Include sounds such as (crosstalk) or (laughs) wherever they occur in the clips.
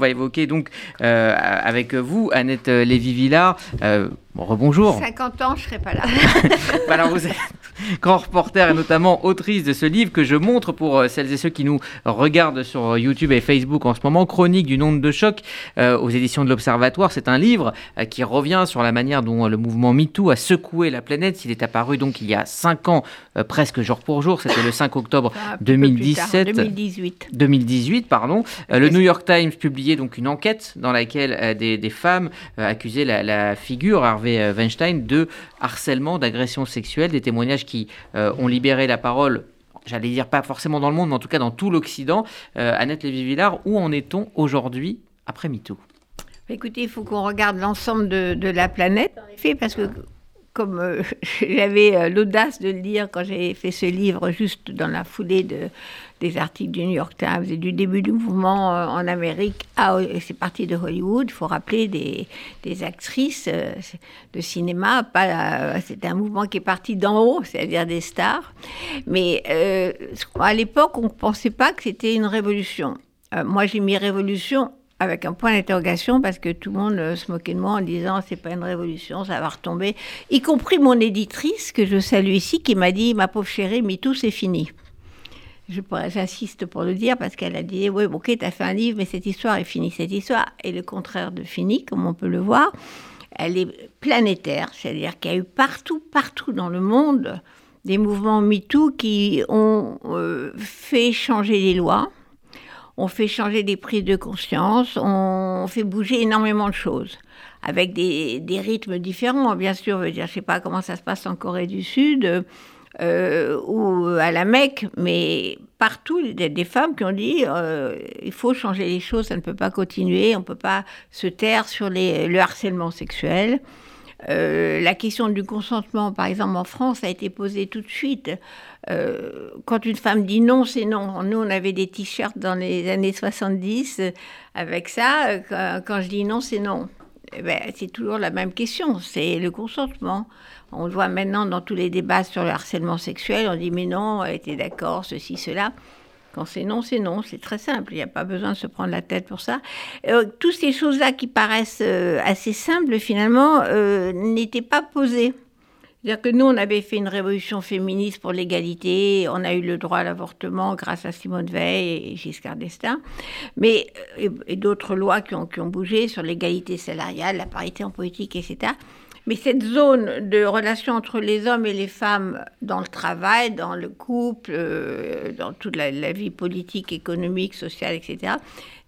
On va évoquer donc euh, avec vous Annette Lévy-Villard. Euh, rebonjour. 50 ans, je serai pas là. (laughs) Alors vous êtes (laughs) grand reporter et notamment autrice de ce livre que je montre pour euh, celles et ceux qui nous regardent sur YouTube et Facebook en ce moment, Chronique du nombre de choc aux éditions de l'Observatoire. C'est un livre qui revient sur la manière dont le mouvement MeToo a secoué la planète. Il est apparu donc il y a 5 ans, presque jour pour jour. C'était le 5 octobre 2017. 2018. 2018, pardon. le New York Times publie donc une enquête dans laquelle euh, des, femmes euh, accusaient la, figure Harvey euh, Weinstein de harcèlement, d'agression sexuelle, des témoignages qui ont libéré la parole j'allais dire pas forcément dans le monde, mais en tout cas dans tout l'Occident. Annette Lévy-Villard, où en est-on aujourd'hui après MeToo? Écoutez, il faut qu'on regarde l'ensemble de, de, la planète, en effet, parce que comme (laughs) j'avais l'audace de le dire quand j'ai fait ce livre juste dans la foulée de, des articles du New York Times et du début du mouvement euh, en Amérique. C'est parti de Hollywood. Il faut rappeler des, actrices euh, de cinéma. Pas, c'est un mouvement qui est parti d'en haut, c'est-à-dire des stars. Mais euh, à l'époque, on ne pensait pas que c'était une révolution. moi, j'ai mis révolution avec un point d'interrogation parce que tout le monde se moquait de moi en disant c'est pas une révolution, ça va retomber. Y compris mon éditrice que je salue ici qui m'a dit ma pauvre chérie, mais tout c'est fini. J'insiste pour le dire parce qu'elle a dit oui ok tu as fait un livre mais cette histoire est finie cette histoire est le contraire de finie comme on peut le voir. Elle est planétaire c'est-à-dire qu'il y a eu partout partout dans le monde des mouvements MeToo qui ont euh, fait changer les lois ont fait changer des prises de conscience ont fait bouger énormément de choses avec des, rythmes différents bien sûr je je sais pas comment ça se passe en Corée du Sud euh, ou à la Mecque, mais partout, il y a des femmes qui ont dit euh, il faut changer les choses, ça ne peut pas continuer, on ne peut pas se taire sur le harcèlement sexuel. Euh, la question du consentement, par exemple, en France, a été posée tout de suite. quand une femme dit non, c'est non. Nous, on avait des t-shirts dans les années 70 avec ça. Quand, je dis non, c'est non. Eh ben, c'est toujours la même question, c'est le consentement. On le voit maintenant dans tous les débats sur le harcèlement sexuel, on dit mais non, elle était d'accord, ceci, cela. Quand c'est non, c'est non, c'est très simple, il n'y a pas besoin de se prendre la tête pour ça. Euh, toutes ces choses-là qui paraissent euh, assez simples, finalement, euh, n'étaient pas posées. C'est-à-dire que nous, on avait fait une révolution féministe pour l'égalité, on a eu le droit à l'avortement grâce à Simone Veil et Giscard d'Estaing, mais, et, d'autres lois qui ont, qui ont bougé sur l'égalité salariale, la parité en politique, etc. Mais cette zone de relation entre les hommes et les femmes dans le travail, dans le couple, euh, dans toute la, vie politique, économique, sociale, etc.,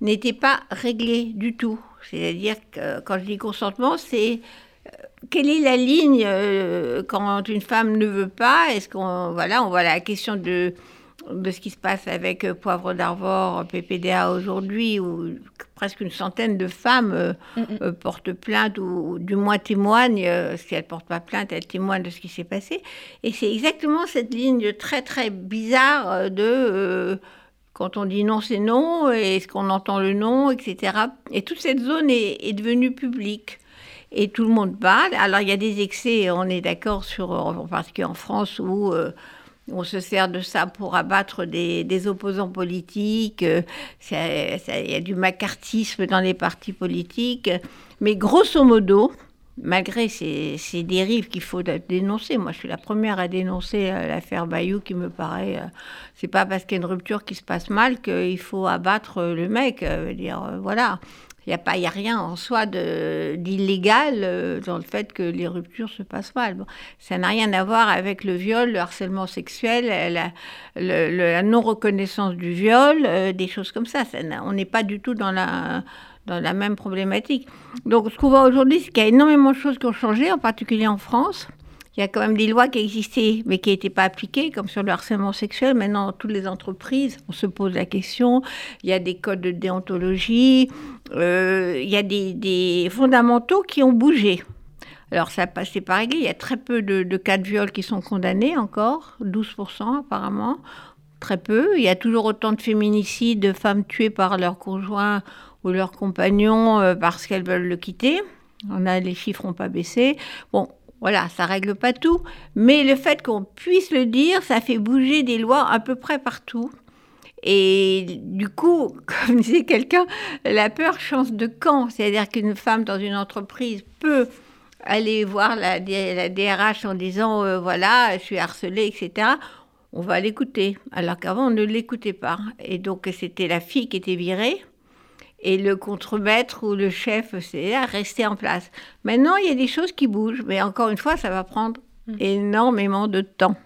n'était pas réglée du tout. C'est-à-dire que quand je dis consentement, c'est euh, quelle est la ligne euh, quand une femme ne veut pas Est-ce qu'on voilà, on voit la question de de ce qui se passe avec Poivre d'Arvor, PPDA aujourd'hui, où presque une centaine de femmes euh, mm, mm. Euh, portent plainte ou, du moins témoignent. si elles ne portent pas plainte, elles témoignent de ce qui s'est passé. Et c'est exactement cette ligne très très bizarre de quand on dit non, c'est non, est-ce qu'on entend le non, etc. Et toute cette zone est, devenue publique et tout le monde parle. Alors il y a des excès, on est d'accord sur, en particulier en France, où on se sert de ça pour abattre des, opposants politiques. Euh, il y a du macartisme dans les partis politiques. Mais grosso modo, malgré ces, dérives qu'il faut dénoncer, moi je suis la première à dénoncer euh, l'affaire Bayou qui me paraît, euh, c'est pas parce qu'il y a une rupture qui se passe mal qu'il faut abattre le mec. dire, voilà. Il n'y a, pas, a rien en soi d'illégal euh, dans le fait que les ruptures se passent mal. ça n'a rien à voir avec le viol, le harcèlement sexuel, la, non-reconnaissance du viol, euh, des choses comme ça. on n'est pas du tout dans la, dans la même problématique. Donc ce qu'on voit aujourd'hui, c'est qu'il y a énormément de choses qui ont changé, en particulier en France. Il y a quand même des lois qui existaient, mais qui n'étaient pas appliquées, comme sur le harcèlement sexuel. Maintenant, dans toutes les entreprises, on se pose la question. Il y a des codes de déontologie. Euh, il y a des, fondamentaux qui ont bougé. Alors, ça c'est pas réglé. Il y a très peu de, de, cas de viol qui sont condamnés encore, 12% apparemment. Très peu. Il y a toujours autant de féminicides, de femmes tuées par leur conjoint ou leur compagnon euh, parce qu'elles veulent le quitter. On a, les chiffres n'ont pas baissé. Bon, voilà, ça règle pas tout, mais le fait qu'on puisse le dire, ça fait bouger des lois à peu près partout. Et du coup, (laughs) comme disait quelqu'un, la peur change de camp. C'est-à-dire qu'une femme dans une entreprise peut aller voir la, DRH en disant euh, voilà, je suis harcelée, etc. On va l'écouter. Alors qu'avant, on ne l'écoutait pas. Et donc, c'était la fille qui était virée. Et le contremaître ou le chef, c'est à rester en place. Maintenant, il y a des choses qui bougent. Mais encore une fois, ça va prendre mm. énormément de temps.